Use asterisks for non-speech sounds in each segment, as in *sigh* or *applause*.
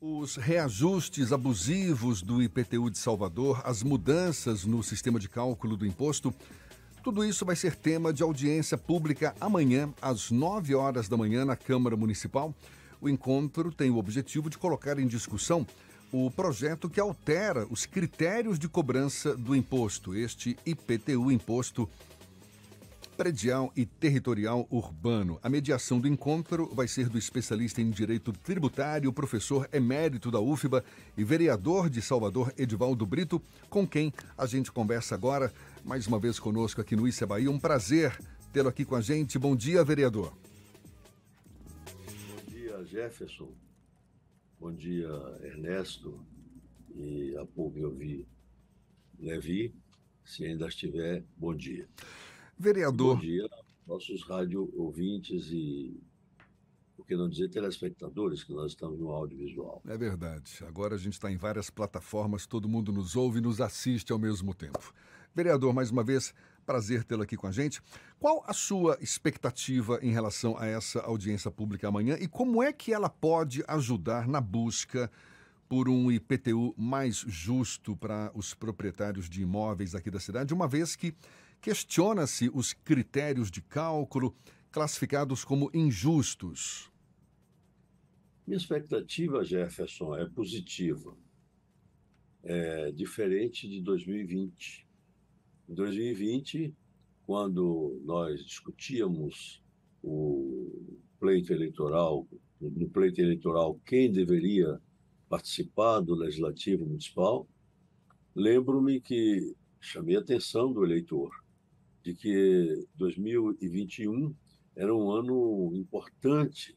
Os reajustes abusivos do IPTU de Salvador, as mudanças no sistema de cálculo do imposto, tudo isso vai ser tema de audiência pública amanhã, às 9 horas da manhã, na Câmara Municipal. O encontro tem o objetivo de colocar em discussão o projeto que altera os critérios de cobrança do imposto, este IPTU, Imposto predial e territorial urbano. A mediação do encontro vai ser do especialista em direito tributário, professor emérito da UFBA e vereador de Salvador, Edivaldo Brito, com quem a gente conversa agora, mais uma vez conosco aqui no Issa Bahia. Um prazer tê-lo aqui com a gente. Bom dia, vereador. Bom dia, Jefferson. Bom dia, Ernesto. E há pouco eu vi Levi. Se ainda estiver, bom dia. Vereador. Bom dia, nossos rádio ouvintes e, por que não dizer, telespectadores, que nós estamos no audiovisual. É verdade. Agora a gente está em várias plataformas, todo mundo nos ouve e nos assiste ao mesmo tempo. Vereador, mais uma vez, prazer tê-lo aqui com a gente. Qual a sua expectativa em relação a essa audiência pública amanhã e como é que ela pode ajudar na busca por um IPTU mais justo para os proprietários de imóveis aqui da cidade, uma vez que questiona-se os critérios de cálculo classificados como injustos. Minha expectativa, Jefferson, é positiva. É diferente de 2020. Em 2020, quando nós discutíamos o pleito eleitoral, no pleito eleitoral, quem deveria participar do Legislativo Municipal, lembro-me que chamei a atenção do eleitor de que 2021 era um ano importante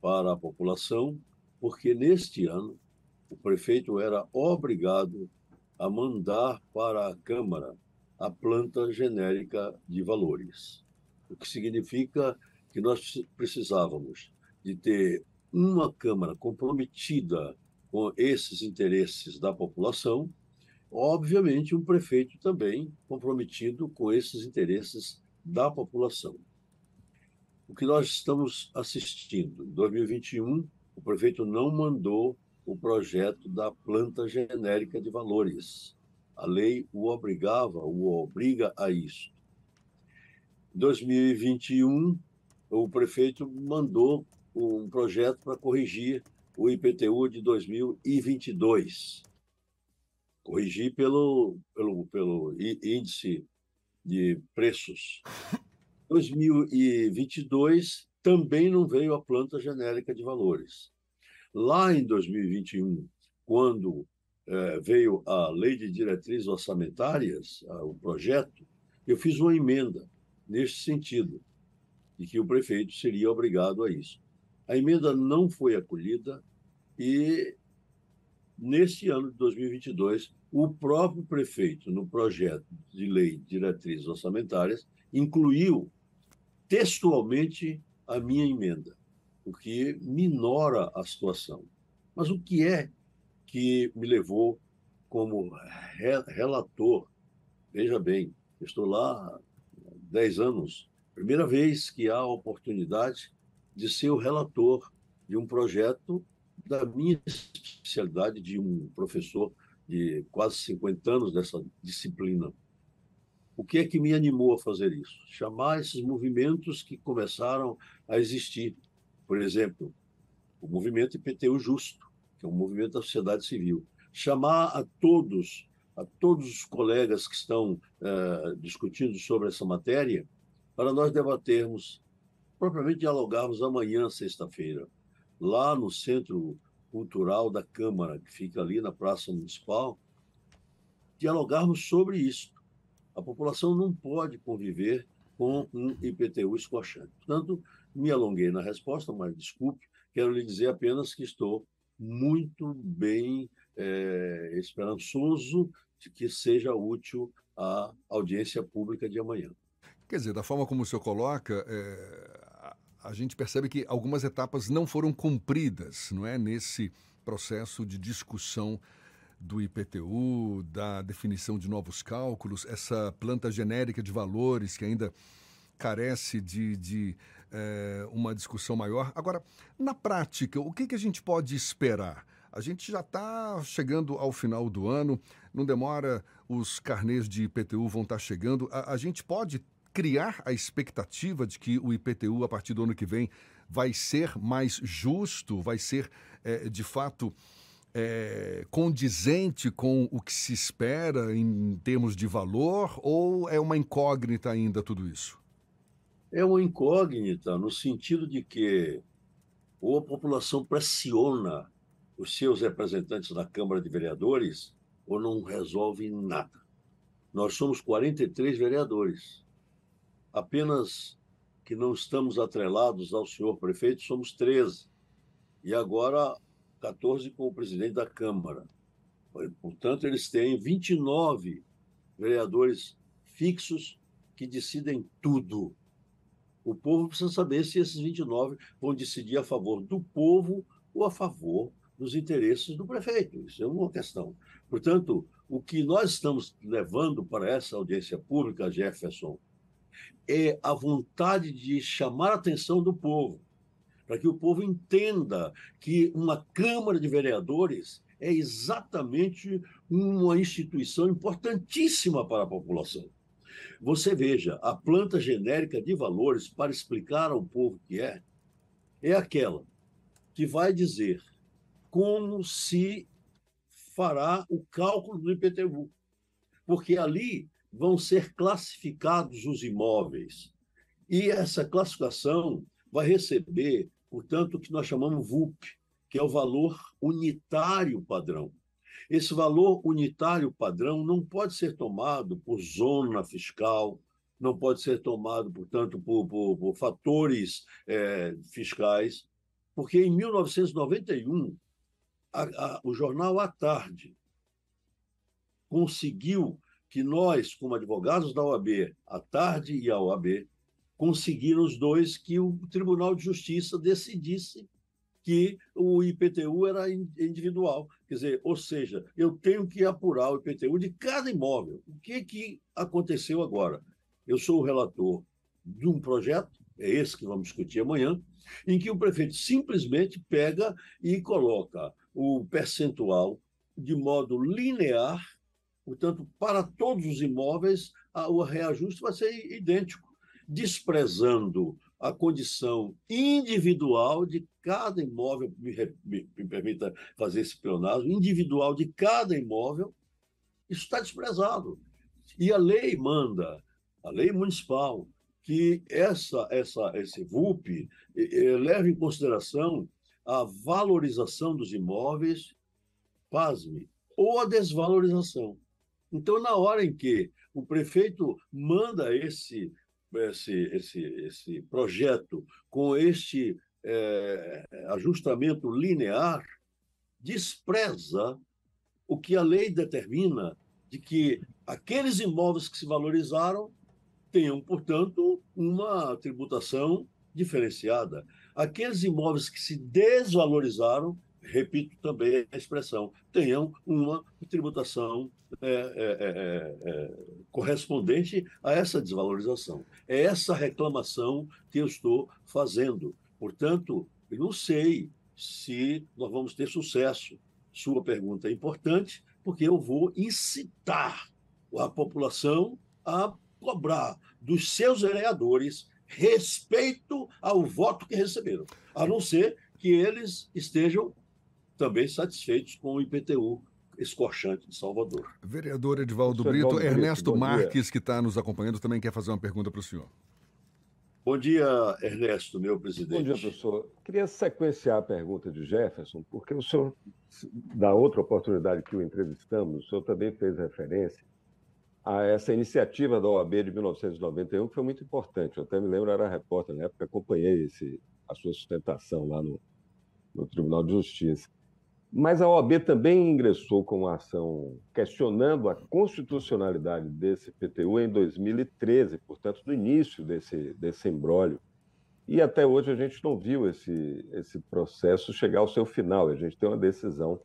para a população, porque neste ano o prefeito era obrigado a mandar para a Câmara a planta genérica de valores, o que significa que nós precisávamos de ter uma Câmara comprometida com esses interesses da população obviamente, um prefeito também comprometido com esses interesses da população. O que nós estamos assistindo, em 2021, o prefeito não mandou o projeto da planta genérica de valores. A lei o obrigava, o obriga a isso. Em 2021, o prefeito mandou um projeto para corrigir o IPTU de 2022 corrigir pelo, pelo, pelo índice de preços. *laughs* 2022 também não veio a planta genérica de valores. Lá em 2021, quando é, veio a lei de diretrizes orçamentárias, o projeto, eu fiz uma emenda neste sentido, de que o prefeito seria obrigado a isso. A emenda não foi acolhida e Neste ano de 2022, o próprio prefeito, no projeto de lei de diretrizes orçamentárias, incluiu textualmente a minha emenda, o que minora a situação. Mas o que é que me levou como relator? Veja bem, estou lá há 10 anos, primeira vez que há a oportunidade de ser o relator de um projeto da minha especialidade de um professor de quase 50 anos dessa disciplina. O que é que me animou a fazer isso? Chamar esses movimentos que começaram a existir. Por exemplo, o movimento IPTU Justo, que é um movimento da sociedade civil. Chamar a todos, a todos os colegas que estão uh, discutindo sobre essa matéria, para nós debatermos, propriamente dialogarmos amanhã, sexta-feira, lá no Centro Cultural da Câmara, que fica ali na Praça Municipal, dialogarmos sobre isso. A população não pode conviver com um IPTU escorchante. Portanto, me alonguei na resposta, mas desculpe, quero lhe dizer apenas que estou muito bem é, esperançoso de que seja útil a audiência pública de amanhã. Quer dizer, da forma como o senhor coloca, é, a gente percebe que algumas etapas não foram cumpridas, não é, nesse processo de discussão do IPTU, da definição de novos cálculos, essa planta genérica de valores que ainda carece de, de é, uma discussão maior. Agora, na prática, o que, que a gente pode esperar? A gente já está chegando ao final do ano, não demora, os carnês de IPTU vão estar tá chegando. A, a gente pode criar a expectativa de que o IPTU, a partir do ano que vem, vai ser mais justo, vai ser, é, de fato, é, condizente com o que se espera em termos de valor ou é uma incógnita ainda tudo isso? É uma incógnita no sentido de que ou a população pressiona os seus representantes na Câmara de Vereadores ou não resolve nada. Nós somos 43 vereadores. Apenas que não estamos atrelados ao senhor prefeito, somos 13. E agora 14 com o presidente da Câmara. Portanto, eles têm 29 vereadores fixos que decidem tudo. O povo precisa saber se esses 29 vão decidir a favor do povo ou a favor dos interesses do prefeito. Isso é uma questão. Portanto, o que nós estamos levando para essa audiência pública, Jefferson, é a vontade de chamar a atenção do povo, para que o povo entenda que uma Câmara de Vereadores é exatamente uma instituição importantíssima para a população. Você veja, a planta genérica de valores, para explicar ao povo que é, é aquela que vai dizer como se fará o cálculo do IPTU. Porque ali vão ser classificados os imóveis. E essa classificação vai receber, portanto, o que nós chamamos VUP, que é o valor unitário padrão. Esse valor unitário padrão não pode ser tomado por zona fiscal, não pode ser tomado, portanto, por, por, por fatores é, fiscais, porque em 1991 a, a, o jornal à tarde conseguiu que nós, como advogados da OAB, à tarde e a OAB, conseguiram os dois que o Tribunal de Justiça decidisse que o IPTU era individual. Quer dizer, ou seja, eu tenho que apurar o IPTU de cada imóvel. O que, que aconteceu agora? Eu sou o relator de um projeto, é esse que vamos discutir amanhã, em que o prefeito simplesmente pega e coloca o percentual de modo linear, portanto, para todos os imóveis, o reajuste vai ser idêntico, desprezando a condição individual de cada imóvel, me, me, me permita fazer esse pleonasmo, individual de cada imóvel, isso está desprezado. E a lei manda, a lei municipal, que essa, essa, esse VUP leve em consideração a valorização dos imóveis, pasme, ou a desvalorização. Então, na hora em que o prefeito manda esse, esse, esse, esse projeto com este é, ajustamento linear, despreza o que a lei determina de que aqueles imóveis que se valorizaram tenham, portanto, uma tributação diferenciada. Aqueles imóveis que se desvalorizaram, repito também a expressão, tenham uma tributação é, é, é, é, correspondente a essa desvalorização. É essa reclamação que eu estou fazendo. Portanto, eu não sei se nós vamos ter sucesso. Sua pergunta é importante, porque eu vou incitar a população a cobrar dos seus vereadores respeito ao voto que receberam, a não ser que eles estejam também satisfeitos com o IPTU escorchante de Salvador. Vereador Edivaldo Brito, Ernesto Marques, que está nos acompanhando, também quer fazer uma pergunta para o senhor. Bom dia, Ernesto, meu presidente. Bom dia, professor. Queria sequenciar a pergunta de Jefferson, porque o senhor, da outra oportunidade que o entrevistamos, o senhor também fez referência a essa iniciativa da OAB de 1991, que foi muito importante. Eu até me lembro, era repórter na época, acompanhei esse, a sua sustentação lá no, no Tribunal de Justiça. Mas a OAB também ingressou com uma ação questionando a constitucionalidade desse PTU em 2013, portanto, no início desse, desse embrólio. E até hoje a gente não viu esse, esse processo chegar ao seu final, a gente tem uma decisão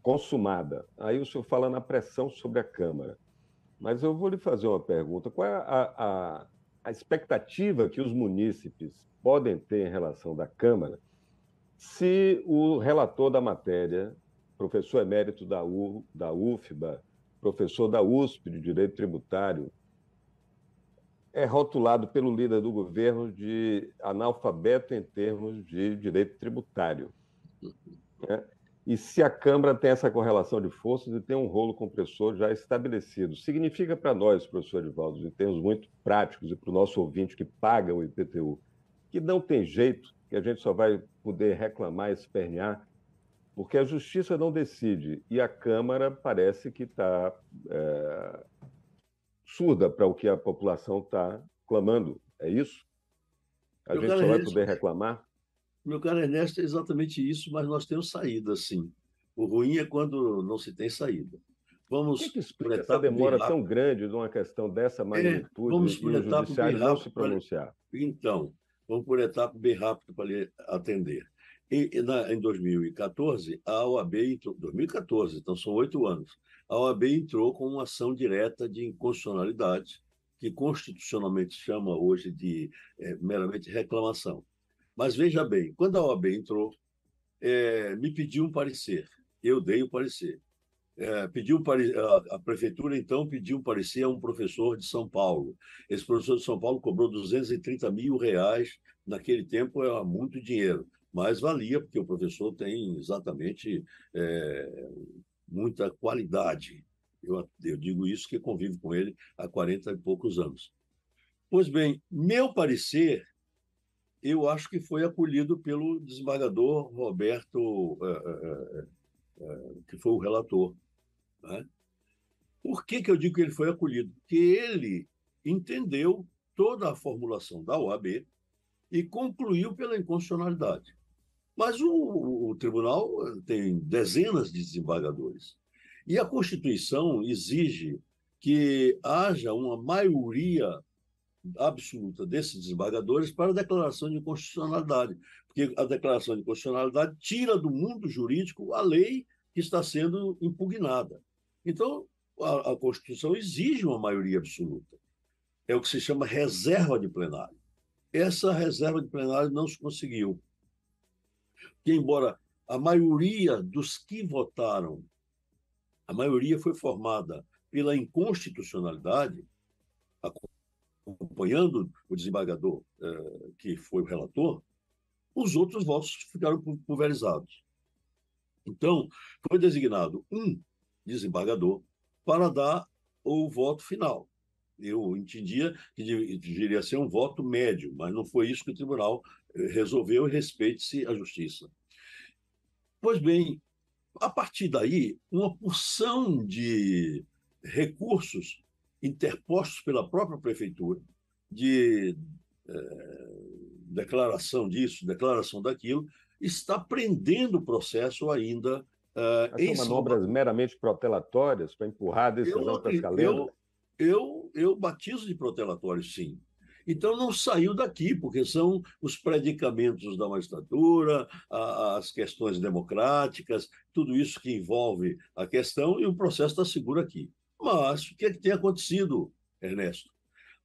consumada. Aí o senhor fala na pressão sobre a Câmara. Mas eu vou lhe fazer uma pergunta: qual é a, a, a expectativa que os munícipes podem ter em relação da Câmara se o relator da matéria professor emérito da, U, da UFBA, professor da USP de Direito Tributário, é rotulado pelo líder do governo de analfabeto em termos de direito tributário. Né? E se a Câmara tem essa correlação de forças e tem um rolo compressor já estabelecido, significa para nós, professor Edivaldo, em termos muito práticos e para o nosso ouvinte que paga o IPTU, que não tem jeito, que a gente só vai poder reclamar espernear, porque a justiça não decide e a Câmara parece que está é, surda para o que a população está clamando. É isso? A meu gente só vai poder reclamar? Meu caro Ernesto, é exatamente isso, mas nós temos saída, sim. O ruim é quando não se tem saída. Vamos o que, que explica essa demora tão grande de uma questão dessa magnitude é, vamos e o judiciário não se pronunciar? Então, vamos por etapa bem rápido para lhe atender. E, na, em 2014, a OAB entrou, 2014, então são oito anos, a OAB entrou com uma ação direta de inconstitucionalidade, que constitucionalmente chama hoje de é, meramente reclamação. Mas veja bem, quando a OAB entrou, é, me pediu um parecer, eu dei o parecer. É, pediu a, a, prefeitura então pediu parecer a um professor de São Paulo. Esse professor de São Paulo cobrou 230 mil reais naquele tempo era muito dinheiro mas valia, porque o professor tem exatamente é, muita qualidade. Eu, eu digo isso que convivo com ele há 40 e poucos anos. Pois bem, meu parecer, eu acho que foi acolhido pelo desembargador Roberto, é, é, é, que foi o relator. Né? Por que, que eu digo que ele foi acolhido? Porque ele entendeu toda a formulação da OAB e concluiu pela inconstitucionalidade. Mas o, o tribunal eh, tem dezenas de desembargadores. E a Constituição exige que haja uma maioria absoluta desses desembargadores para a declaração de constitucionalidade, porque a declaração de constitucionalidade tira do mundo jurídico a lei que está sendo impugnada. Então, a, a Constituição exige uma maioria absoluta. É o que se chama reserva de plenário. Essa reserva de plenário não se conseguiu que, embora a maioria dos que votaram, a maioria foi formada pela inconstitucionalidade, acompanhando o desembargador, eh, que foi o relator, os outros votos ficaram pulverizados. Então, foi designado um desembargador para dar o voto final. Eu entendia que deveria ser um voto médio, mas não foi isso que o tribunal resolveu e respeite-se a justiça. Pois bem, a partir daí, uma porção de recursos interpostos pela própria prefeitura, de é, declaração disso, declaração daquilo, está prendendo o processo ainda. Uh, manobras São... meramente protelatórias para empurrar a decisão para? Eu, eu, eu batizo de protelatório, sim. Então não saiu daqui, porque são os predicamentos da magistratura, as questões democráticas, tudo isso que envolve a questão, e o processo está seguro aqui. Mas o que, é que tem acontecido, Ernesto?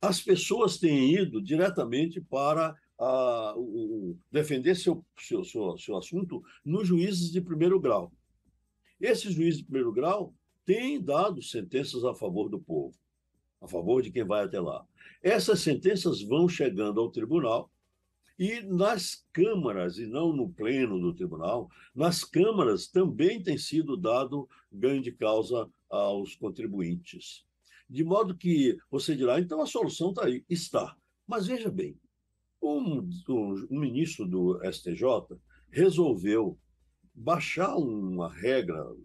As pessoas têm ido diretamente para a, o, defender seu, seu, seu, seu assunto nos juízes de primeiro grau. Esses juízes de primeiro grau têm dado sentenças a favor do povo, a favor de quem vai até lá. Essas sentenças vão chegando ao tribunal e nas câmaras, e não no pleno do tribunal, nas câmaras também tem sido dado ganho de causa aos contribuintes. De modo que você dirá, então a solução está aí. Está. Mas veja bem, um, um, um ministro do STJ resolveu baixar uma regra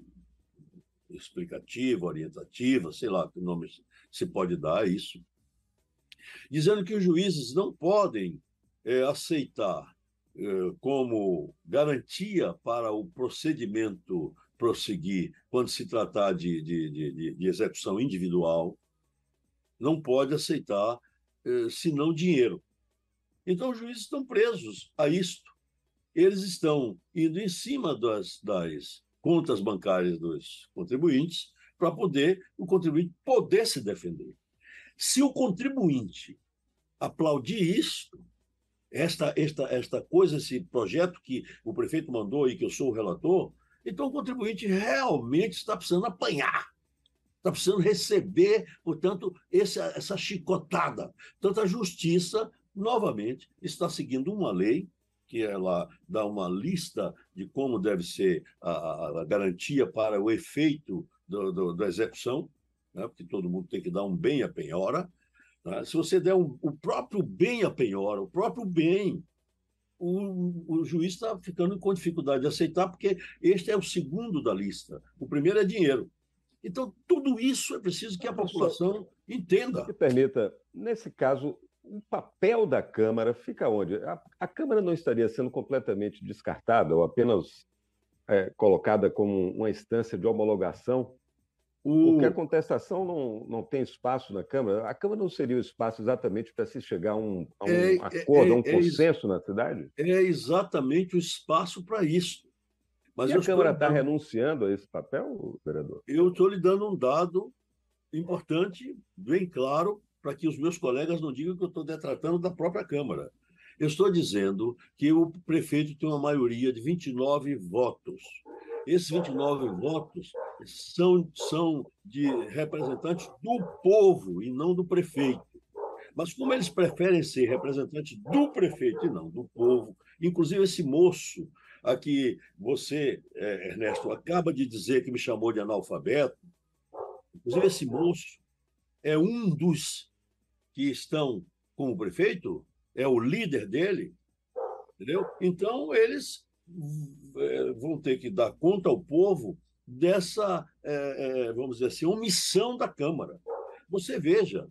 explicativa, orientativa, sei lá que nome se pode dar a isso, dizendo que os juízes não podem é, aceitar é, como garantia para o procedimento prosseguir quando se tratar de, de, de, de execução individual, não pode aceitar é, senão dinheiro. Então, os juízes estão presos a isto. Eles estão indo em cima das, das contas bancárias dos contribuintes para poder o contribuinte poder se defender. Se o contribuinte aplaudir isso, esta, esta, esta coisa, esse projeto que o prefeito mandou e que eu sou o relator, Então, o contribuinte realmente está precisando apanhar, está precisando receber, portanto, essa, essa chicotada. Tanto a justiça, novamente, está seguindo uma lei que ela dá uma lista de como deve ser a, a garantia para o efeito do, do, da execução, né? porque todo mundo tem que dar um bem à penhora. Né? Se você der um, o próprio bem à penhora, o próprio bem, o, o juiz está ficando com dificuldade de aceitar, porque este é o segundo da lista. O primeiro é dinheiro. Então, tudo isso é preciso que a população entenda. Me permita, nesse caso, o papel da Câmara fica onde? A, a Câmara não estaria sendo completamente descartada ou apenas é, colocada como uma instância de homologação o... Porque a contestação não, não tem espaço na Câmara. A Câmara não seria o espaço exatamente para se chegar a um, a um é, é acordo, é, a um é consenso na cidade? É exatamente o espaço para isso. Mas e a Câmara está dando... renunciando a esse papel, vereador? Eu estou lhe dando um dado importante, bem claro, para que os meus colegas não digam que eu estou detratando da própria Câmara. Eu estou dizendo que o prefeito tem uma maioria de 29 votos. Esses 29 votos são, são de representantes do povo e não do prefeito. Mas como eles preferem ser representantes do prefeito e não do povo, inclusive esse moço a que você, é, Ernesto, acaba de dizer que me chamou de analfabeto, inclusive esse moço é um dos que estão com o prefeito, é o líder dele, entendeu? Então, eles é, vão ter que dar conta ao povo dessa, é, é, vamos dizer assim, omissão da Câmara. Você veja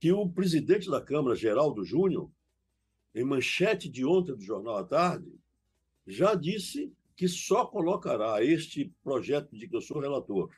que o presidente da Câmara, Geraldo Júnior, em manchete de ontem do Jornal à Tarde, já disse que só colocará este projeto de que eu sou relator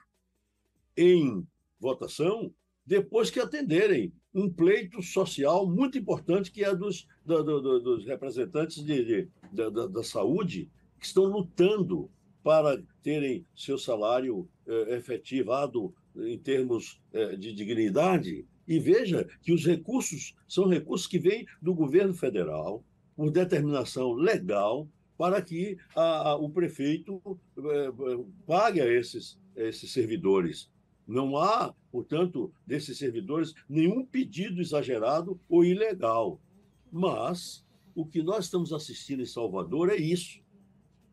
em votação depois que atenderem um pleito social muito importante que é dos, do, do, dos representantes de, de, da, da, saúde que estão lutando para terem seu salário eh, efetivado em termos eh, de dignidade. E veja que os recursos são recursos que vêm do governo federal, por determinação legal, para que a, a, o prefeito eh, pague a esses, esses servidores. Não há, portanto, desses servidores nenhum pedido exagerado ou ilegal. Mas o que nós estamos assistindo em Salvador é isso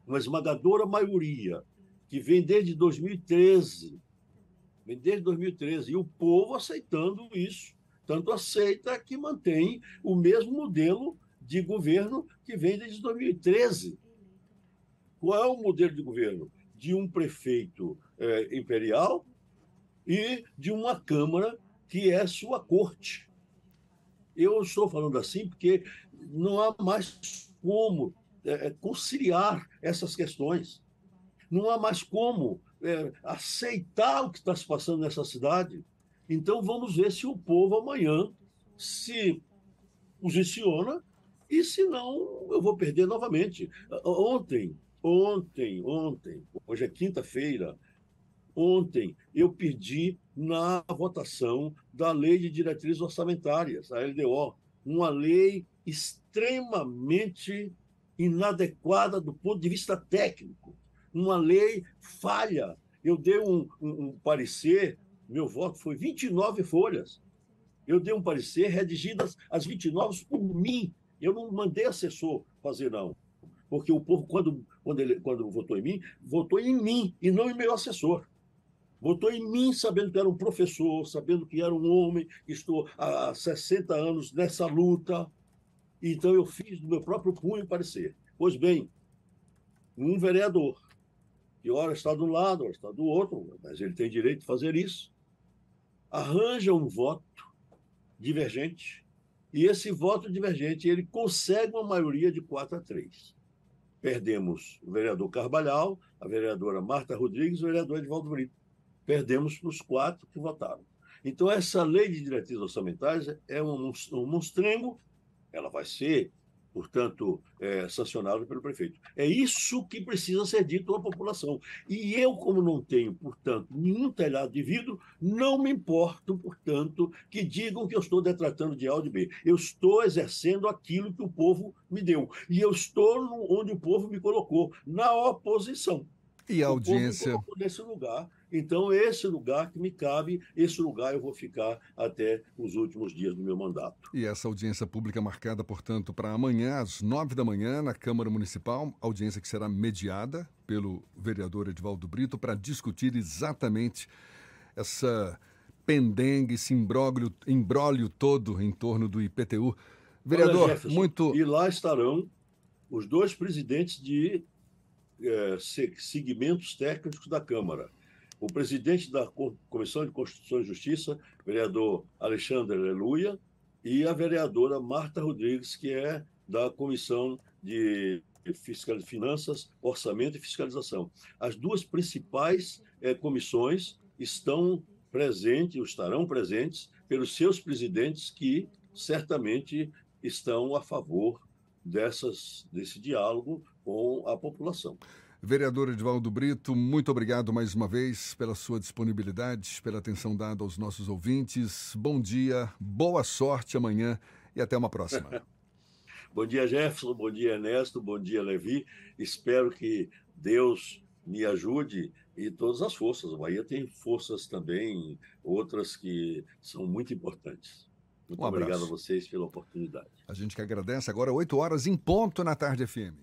uma esmagadora maioria, que vem desde 2013, vem desde 2013, e o povo aceitando isso. Tanto aceita que mantém o mesmo modelo de governo que vem desde 2013. Qual é o modelo de governo? De um prefeito é, imperial e de uma Câmara que é sua corte. Eu estou falando assim porque não há mais como é, é, conciliar essas questões. Não há mais como é, aceitar o que está se passando nessa cidade. Então, vamos ver se o povo amanhã se posiciona e, se não, eu vou perder novamente. Ontem, ontem, ontem, hoje é quinta-feira, ontem eu pedi na votação da Lei de Diretrizes Orçamentárias, a LDO, uma lei extremamente inadequada do ponto de vista técnico, uma lei falha. Eu dei um, um, um parecer, meu voto foi 29 folhas. Eu dei um parecer redigidas as 29 por mim. Eu não mandei assessor fazer, não. Porque o povo, quando, quando, ele, quando votou em mim, votou em mim e não em meu assessor. Votou em mim sabendo que era um professor, sabendo que era um homem, que estou há 60 anos nessa luta, então eu fiz do meu próprio punho parecer. Pois bem, um vereador, que ora está de um lado, ora está do outro, mas ele tem direito de fazer isso, arranja um voto divergente, e esse voto divergente ele consegue uma maioria de 4 a 3. Perdemos o vereador Carvalhal, a vereadora Marta Rodrigues e o vereador Edvaldo Brito. Perdemos para os quatro que votaram. Então, essa lei de diretrizes orçamentárias é um, um monstrengo ela vai ser, portanto, é, sancionada pelo prefeito. É isso que precisa ser dito à população. E eu, como não tenho, portanto, nenhum telhado de vidro, não me importo, portanto, que digam que eu estou detratando de A ou de B. Eu estou exercendo aquilo que o povo me deu. E eu estou onde o povo me colocou, na oposição. E a audiência. nesse lugar. Então, esse lugar que me cabe, esse lugar eu vou ficar até os últimos dias do meu mandato. E essa audiência pública marcada, portanto, para amanhã, às nove da manhã, na Câmara Municipal, audiência que será mediada pelo vereador Edvaldo Brito para discutir exatamente essa pendengue, esse imbróglio, imbróglio todo em torno do IPTU. Vereador, Olha, muito. E lá estarão os dois presidentes de é, segmentos técnicos da Câmara. O presidente da Comissão de Constituição e Justiça, vereador Alexandre Aleluia, e a vereadora Marta Rodrigues, que é da Comissão de Fiscal... Finanças, Orçamento e Fiscalização. As duas principais é, comissões estão presentes, estarão presentes, pelos seus presidentes que certamente estão a favor dessas, desse diálogo com a população. Vereador Edvaldo Brito, muito obrigado mais uma vez pela sua disponibilidade, pela atenção dada aos nossos ouvintes. Bom dia, boa sorte amanhã e até uma próxima. *laughs* bom dia, Jefferson, bom dia, Ernesto, bom dia, Levi. Espero que Deus me ajude e todas as forças. O Bahia tem forças também, outras que são muito importantes. Muito um obrigado a vocês pela oportunidade. A gente que agradece. Agora, 8 horas em ponto na tarde FM.